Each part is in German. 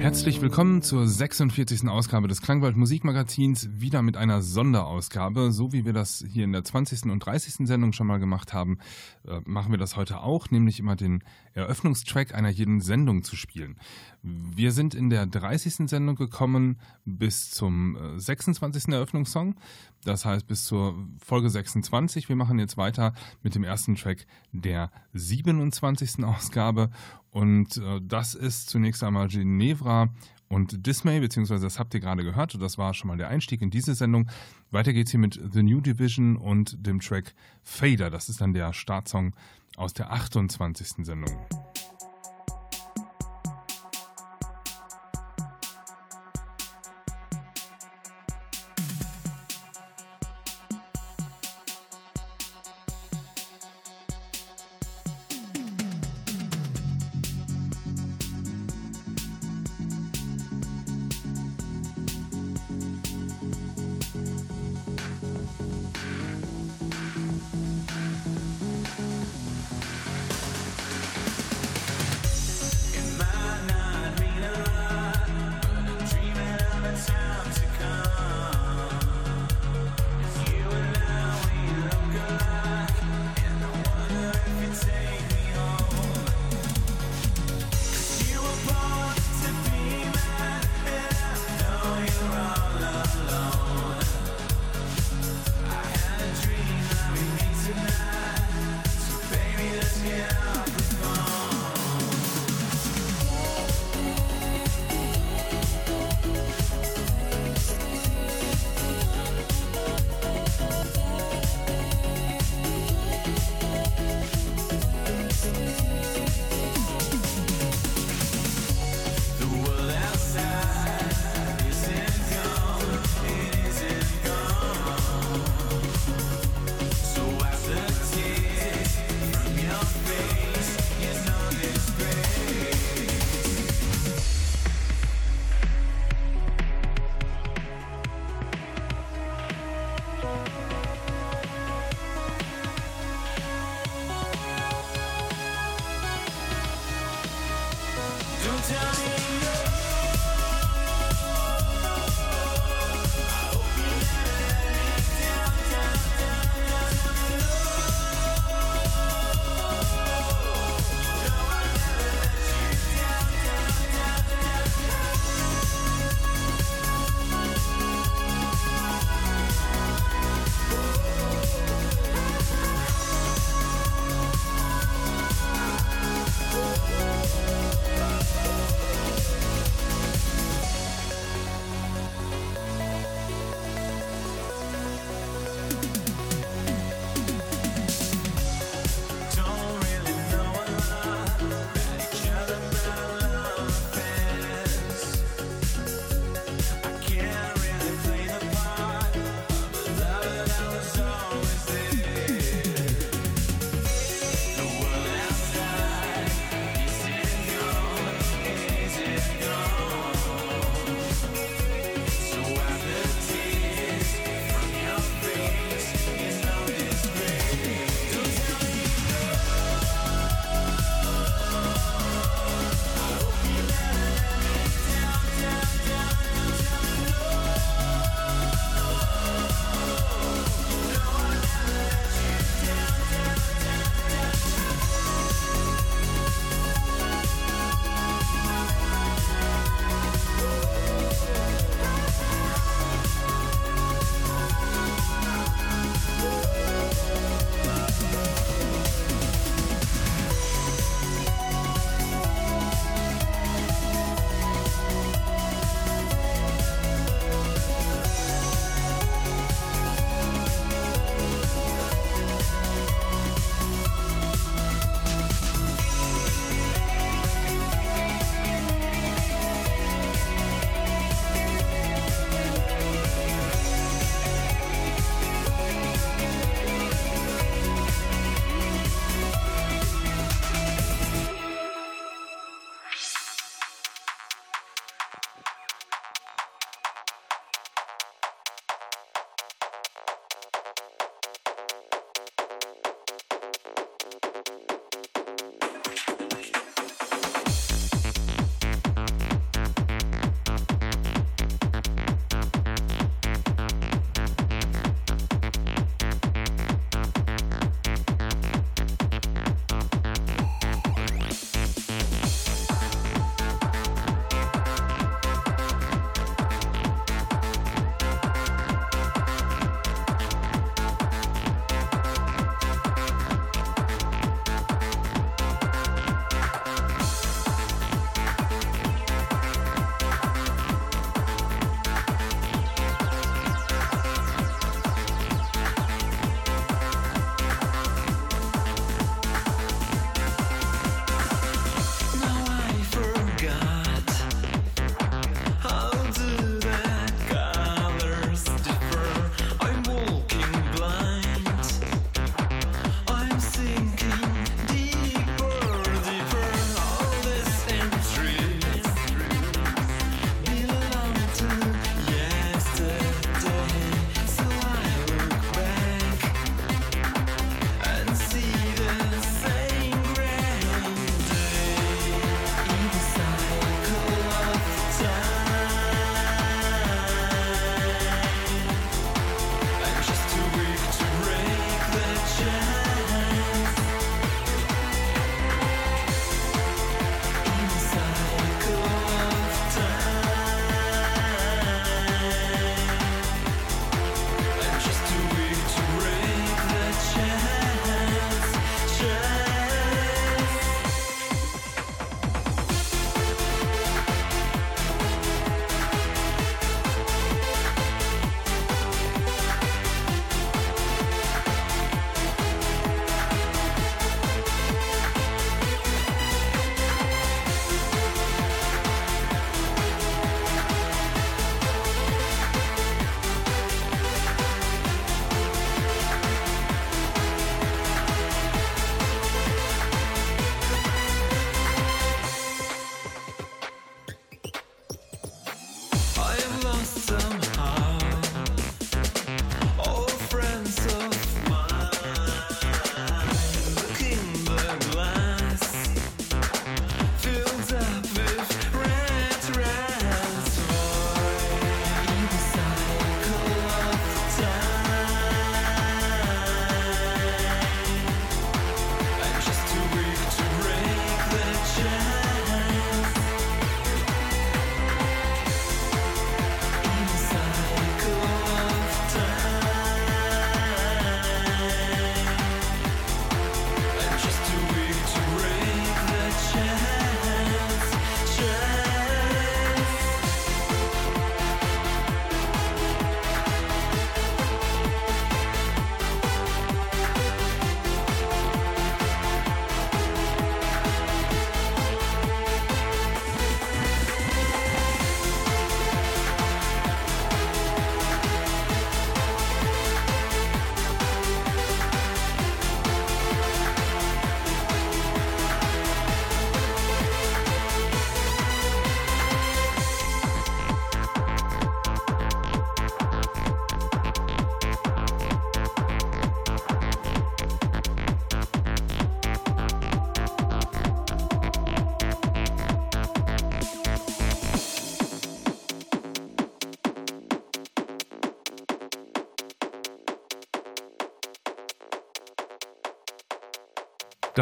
Herzlich willkommen zur 46. Ausgabe des Klangwald Musikmagazins, wieder mit einer Sonderausgabe. So wie wir das hier in der 20. und 30. Sendung schon mal gemacht haben, äh, machen wir das heute auch, nämlich immer den Eröffnungstrack einer jeden Sendung zu spielen. Wir sind in der 30. Sendung gekommen bis zum 26. Äh, Eröffnungssong, das heißt bis zur Folge 26. Wir machen jetzt weiter mit dem ersten Track der 27. Ausgabe und äh, das ist zunächst einmal Ginevra und Dismay, beziehungsweise das habt ihr gerade gehört. Das war schon mal der Einstieg in diese Sendung. Weiter geht's hier mit The New Division und dem Track Fader. Das ist dann der Startsong aus der 28. Sendung.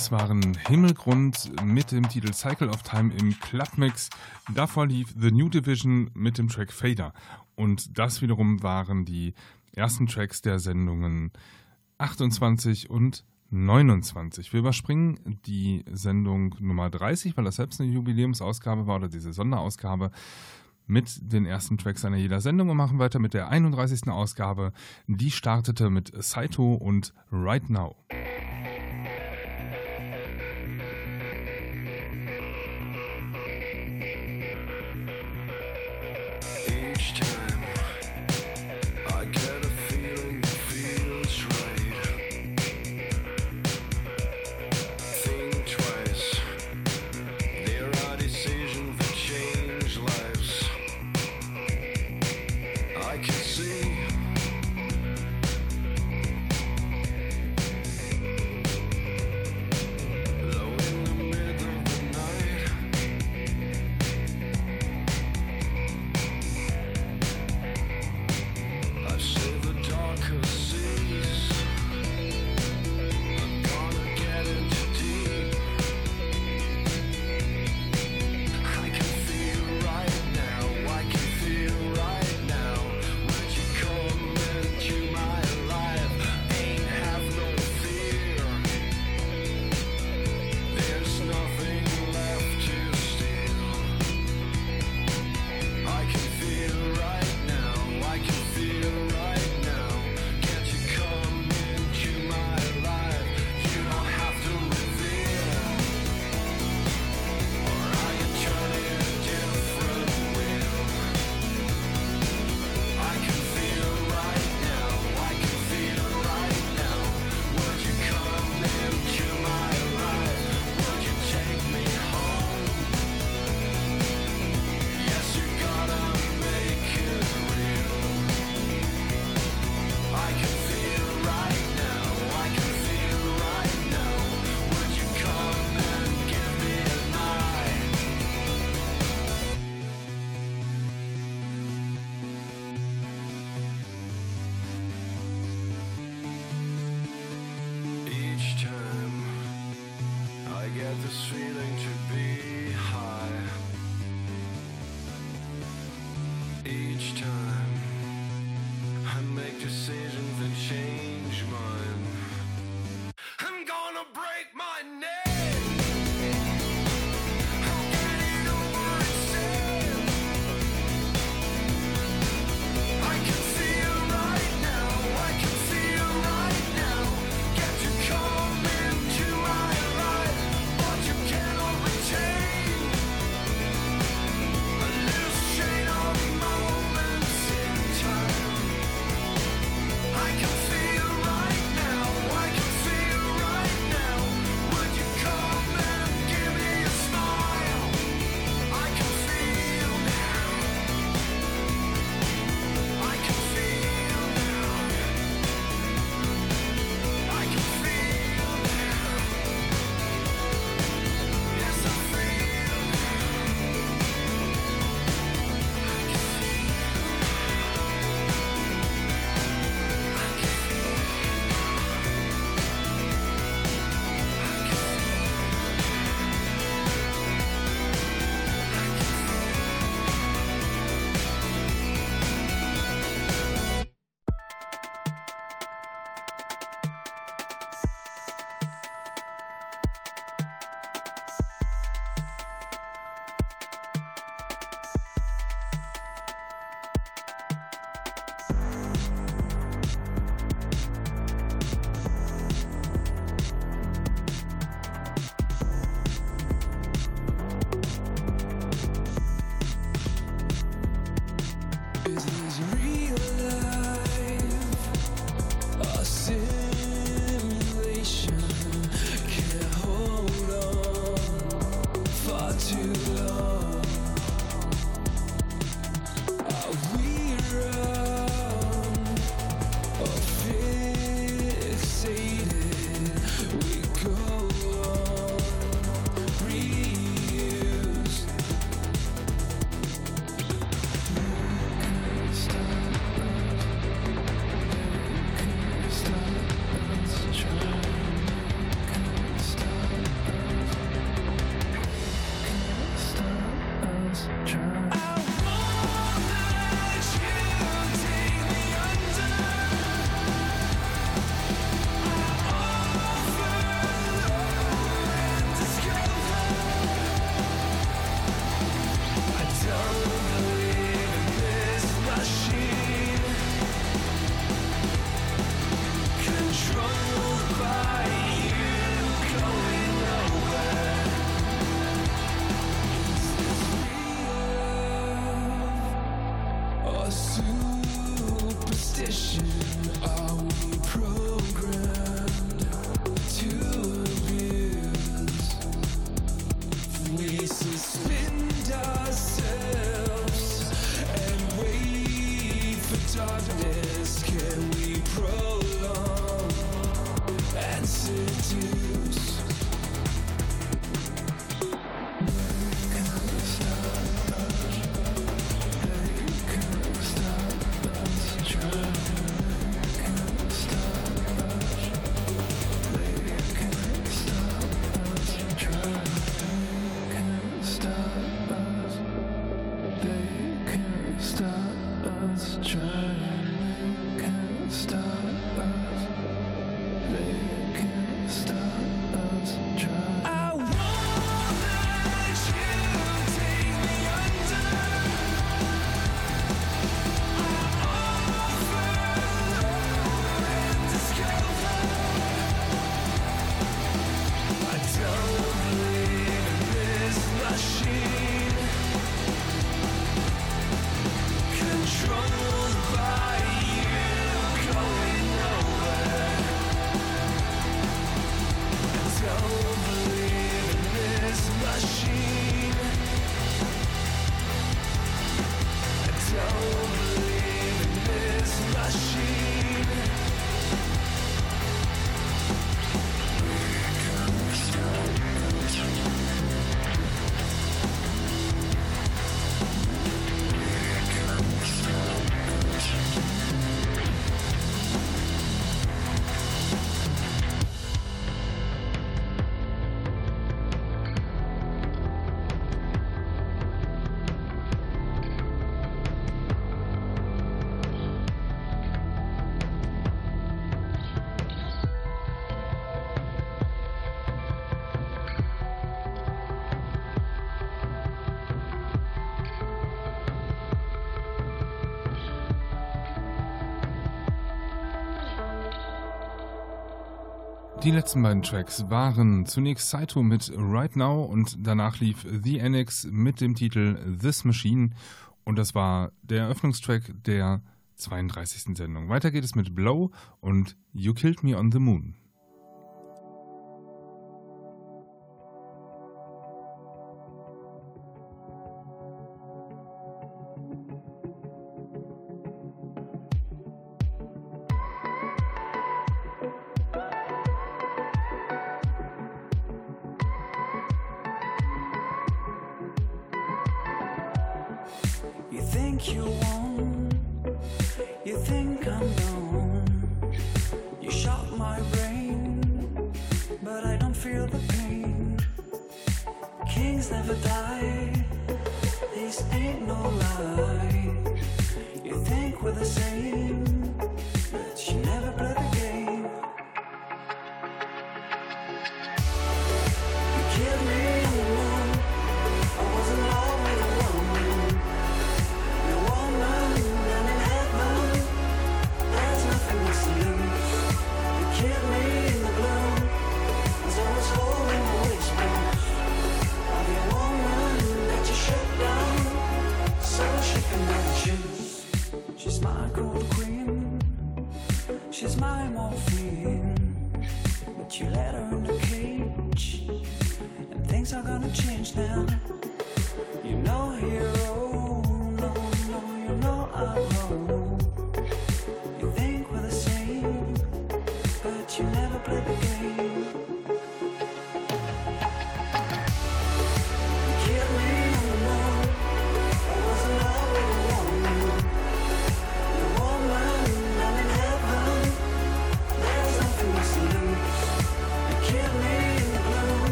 Das waren Himmelgrund mit dem Titel Cycle of Time im Clubmix. Davor lief The New Division mit dem Track Fader. Und das wiederum waren die ersten Tracks der Sendungen 28 und 29. Wir überspringen die Sendung Nummer 30, weil das selbst eine Jubiläumsausgabe war oder diese Sonderausgabe mit den ersten Tracks einer jeder Sendung und machen weiter mit der 31. Ausgabe. Die startete mit Saito und Right Now. Die letzten beiden Tracks waren zunächst Saito mit Right Now und danach lief The Annex mit dem Titel This Machine und das war der Eröffnungstrack der 32. Sendung. Weiter geht es mit Blow und You Killed Me on the Moon.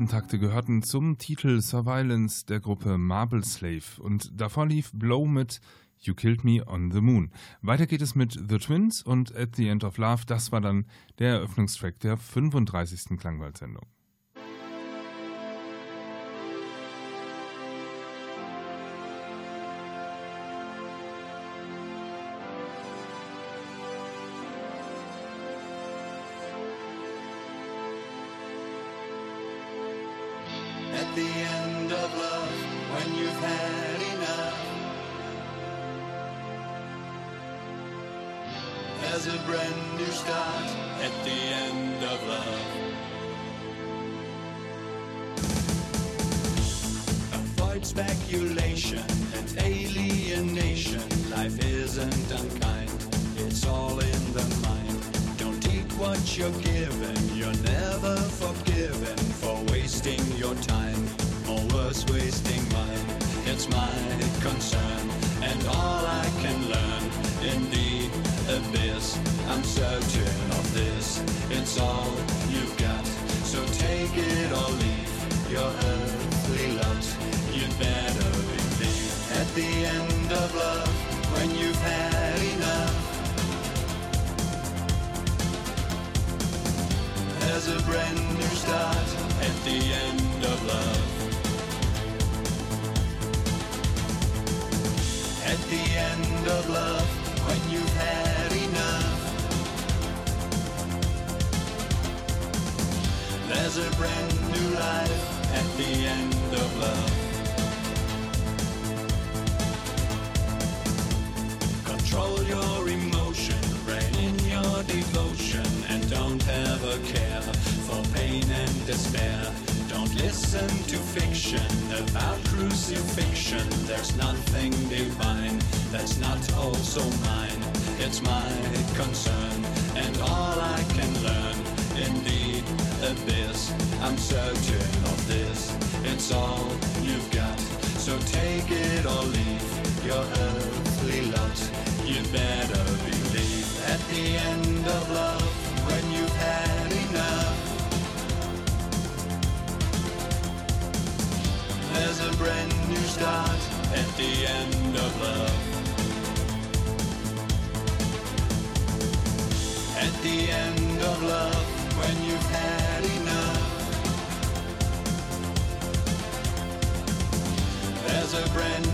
Ersten Takte gehörten zum Titel Surveillance der Gruppe Marble Slave und davor lief Blow mit You Killed Me on the Moon. Weiter geht es mit The Twins und At the End of Love. Das war dann der Eröffnungstrack der 35. Klangwald-Sendung. start at the end of love. Avoid speculation and alienation. Life isn't unkind, it's all in the mind. Don't take what you're given, you're never forgiven for wasting your time or worse, wasting mine. It's my concern, and all I can learn searching of this. It's all you've got. So take it or leave your earthly lot. You'd better believe at the end of love when you've had enough. There's a brand new start at the end of love. At the end of love when you've had There's a brand new life at the end of love. Control your emotion, rein in your devotion, and don't ever care for pain and despair. Don't listen to fiction about crucifixion. There's nothing divine that's not also mine. It's my concern, and all I can learn in the abyss. I'm certain of this, it's all you've got. So take it or leave your earthly lot. You better believe at the end of love, when you've had enough, there's a brand new start at the end of love. At the end of love, when you've had friend.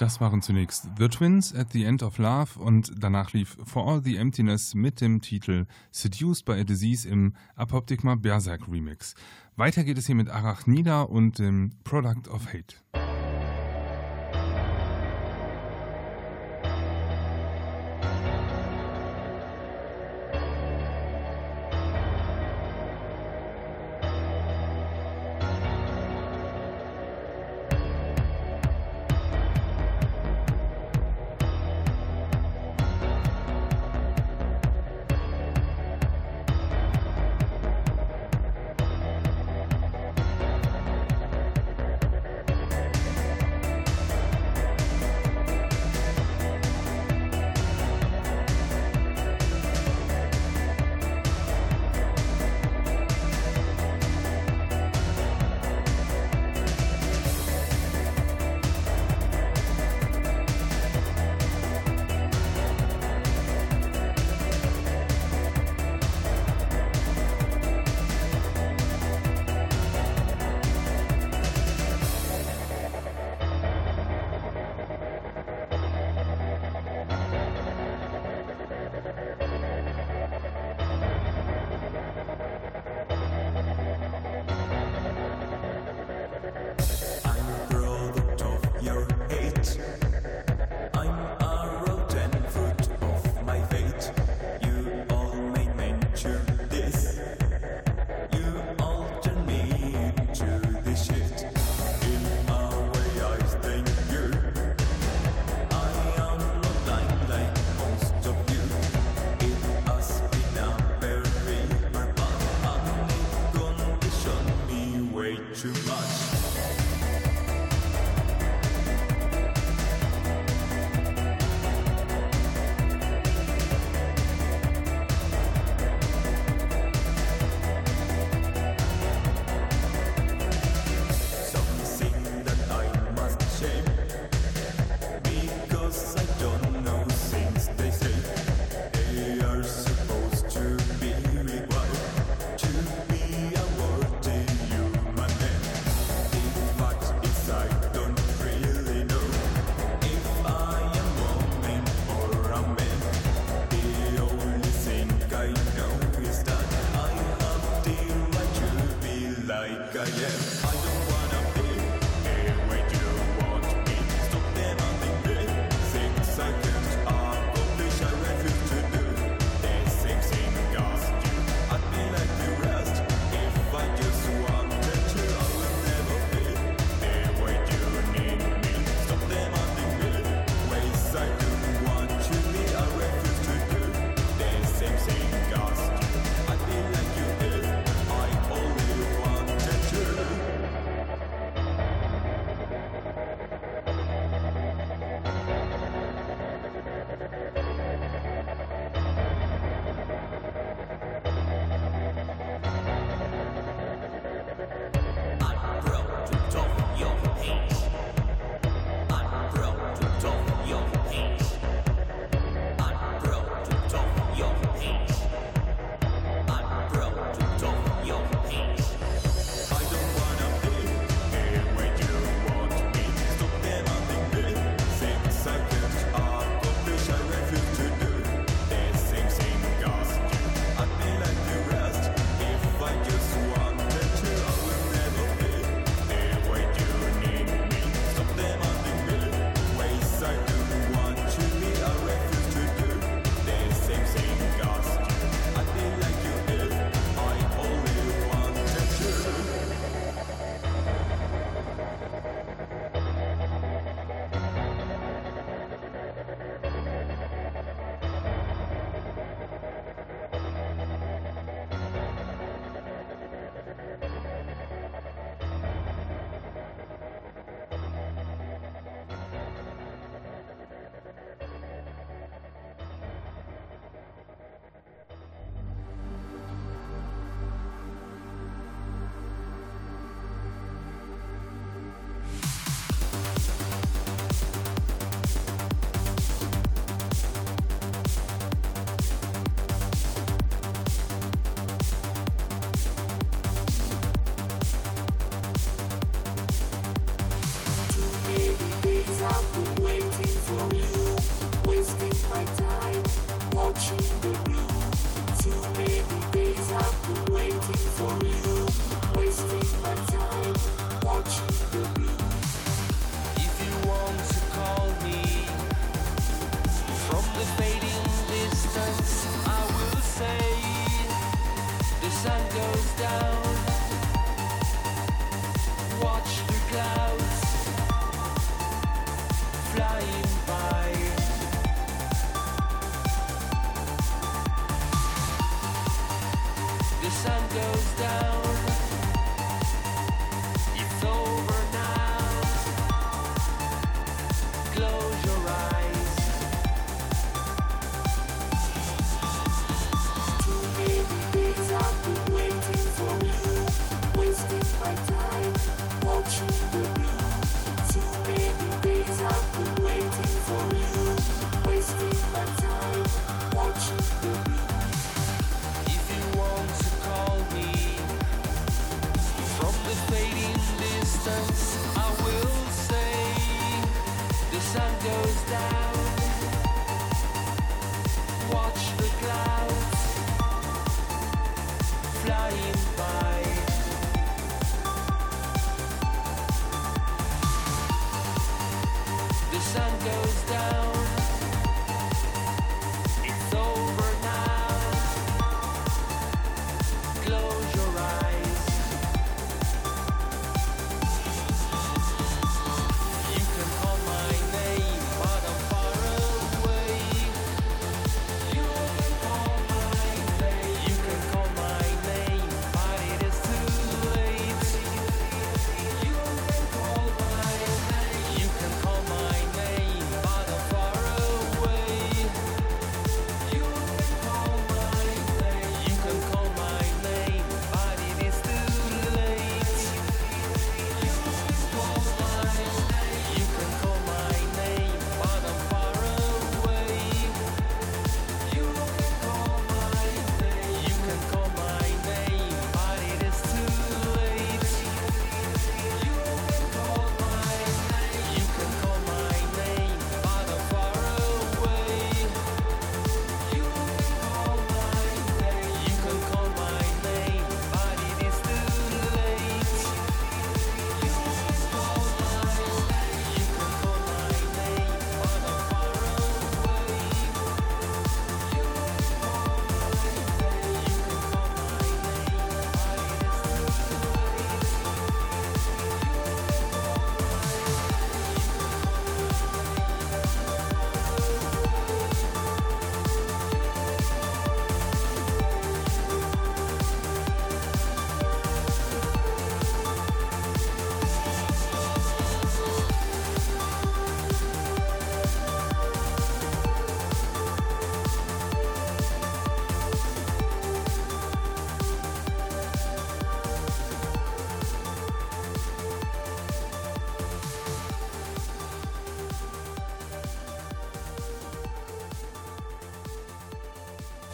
Das waren zunächst The Twins at the End of Love und danach lief For All the Emptiness mit dem Titel Seduced by a Disease im Apoptygma Berserk Remix. Weiter geht es hier mit Arachnida und dem Product of Hate.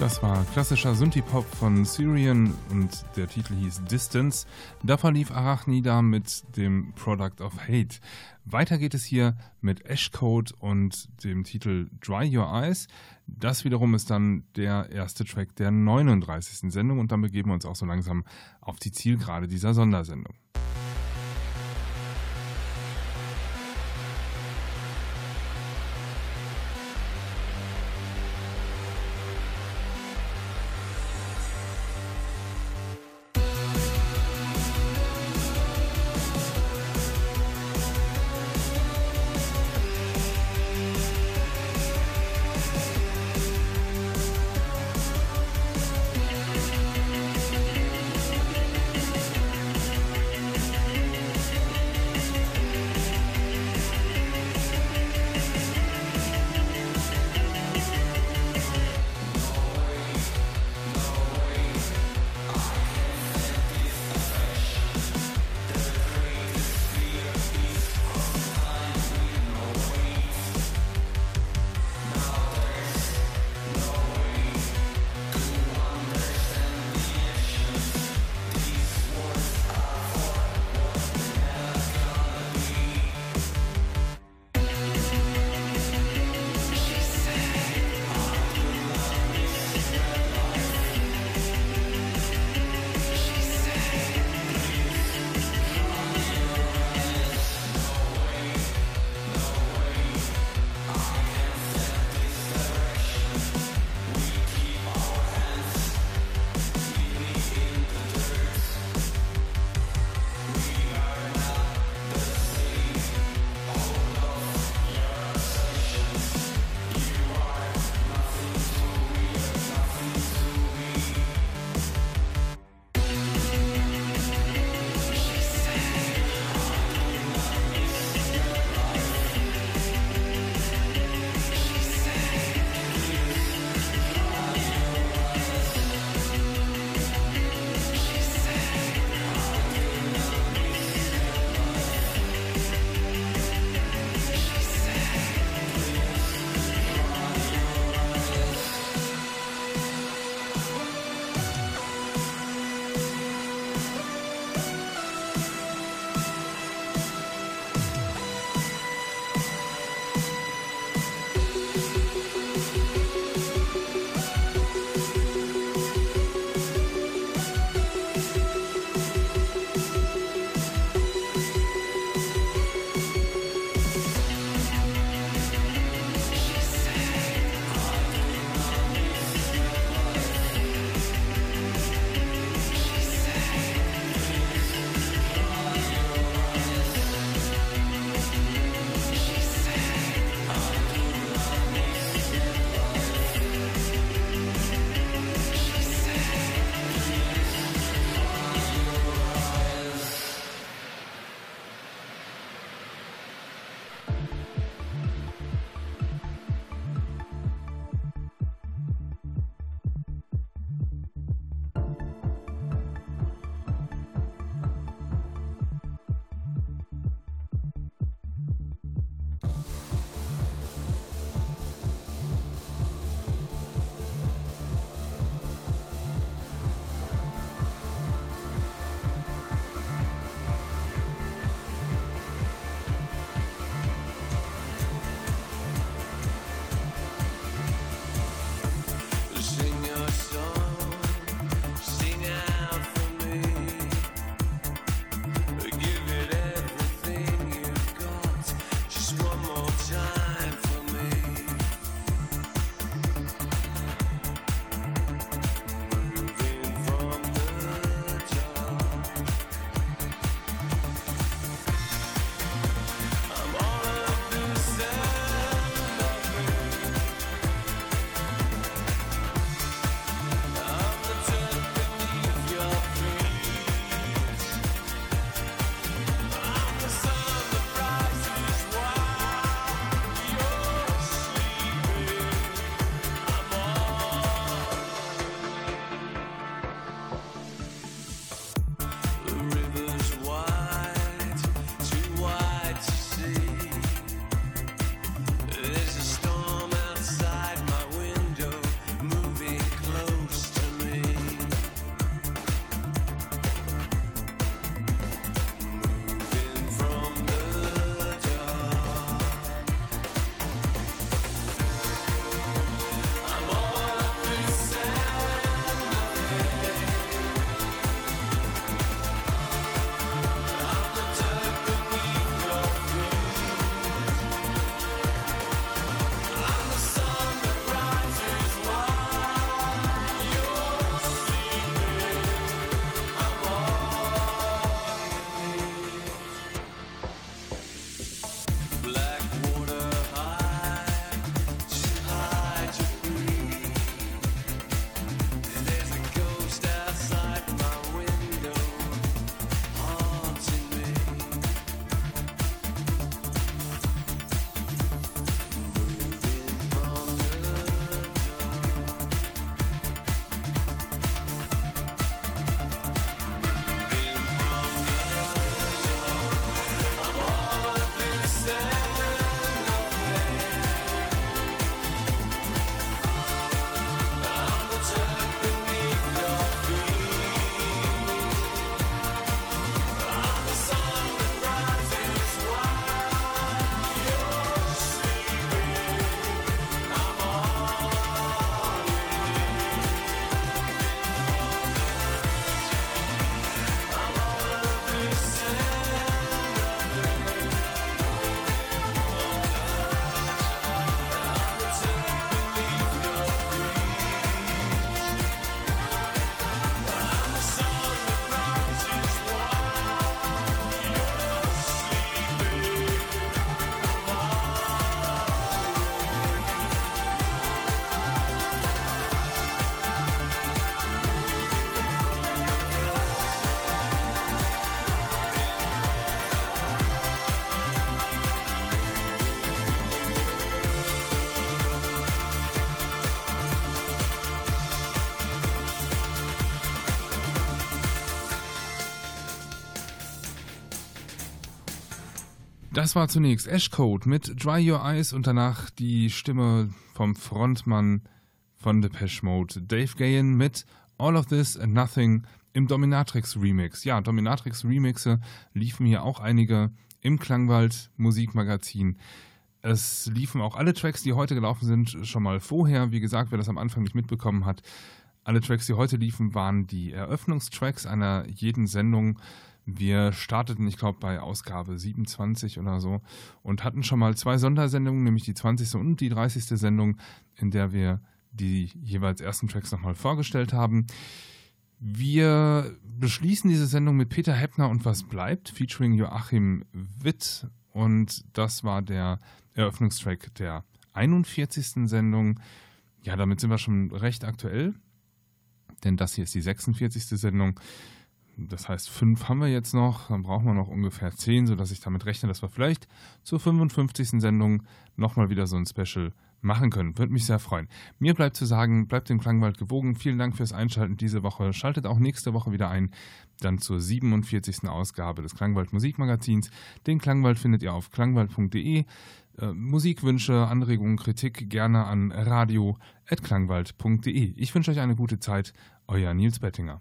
Das war klassischer Synthie-Pop von Syrian und der Titel hieß Distance. Da verlief Arachnida mit dem Product of Hate. Weiter geht es hier mit Ashcode und dem Titel Dry Your Eyes. Das wiederum ist dann der erste Track der 39. Sendung und dann begeben wir uns auch so langsam auf die Zielgerade dieser Sondersendung. Das war zunächst Ashcode mit Dry Your Eyes und danach die Stimme vom Frontmann von Depeche Mode, Dave Gahan mit All of This and Nothing im Dominatrix Remix. Ja, Dominatrix Remixe liefen hier auch einige im Klangwald Musikmagazin. Es liefen auch alle Tracks, die heute gelaufen sind, schon mal vorher. Wie gesagt, wer das am Anfang nicht mitbekommen hat, alle Tracks, die heute liefen, waren die Eröffnungstracks einer jeden Sendung. Wir starteten, ich glaube, bei Ausgabe 27 oder so und hatten schon mal zwei Sondersendungen, nämlich die 20. und die 30. Sendung, in der wir die jeweils ersten Tracks nochmal vorgestellt haben. Wir beschließen diese Sendung mit Peter Heppner und Was bleibt, featuring Joachim Witt. Und das war der Eröffnungstrack der 41. Sendung. Ja, damit sind wir schon recht aktuell, denn das hier ist die 46. Sendung. Das heißt, fünf haben wir jetzt noch, dann brauchen wir noch ungefähr zehn, sodass ich damit rechne, dass wir vielleicht zur 55. Sendung nochmal wieder so ein Special machen können. Würde mich sehr freuen. Mir bleibt zu sagen, bleibt dem Klangwald gewogen. Vielen Dank fürs Einschalten diese Woche. Schaltet auch nächste Woche wieder ein, dann zur 47. Ausgabe des Klangwald Musikmagazins. Den Klangwald findet ihr auf klangwald.de. Äh, Musikwünsche, Anregungen, Kritik gerne an radio.klangwald.de. Ich wünsche euch eine gute Zeit. Euer Nils Bettinger.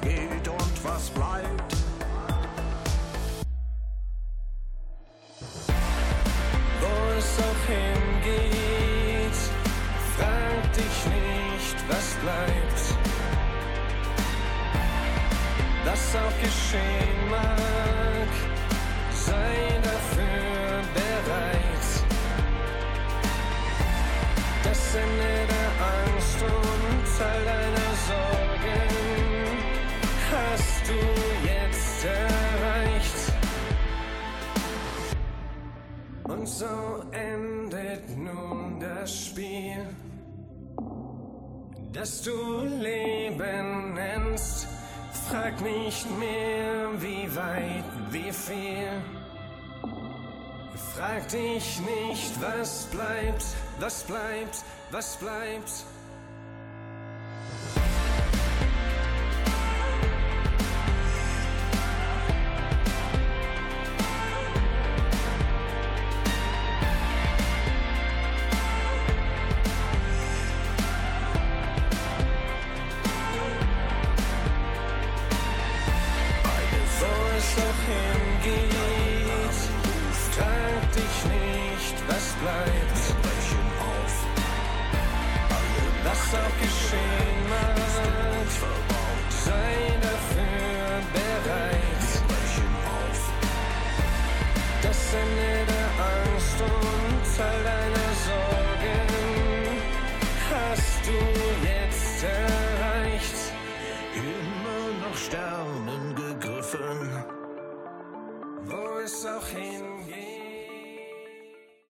geht und was bleibt. Wo es auch hingeht, frag dich nicht, was bleibt. Was auch geschehen mag, sei dafür bereit. Das Ende der Angst und all deiner Sorgen erreicht. Und so endet nun das Spiel, das du Leben nennst. Frag nicht mehr, wie weit, wie viel. Frag dich nicht, was bleibt, was bleibt, was bleibt.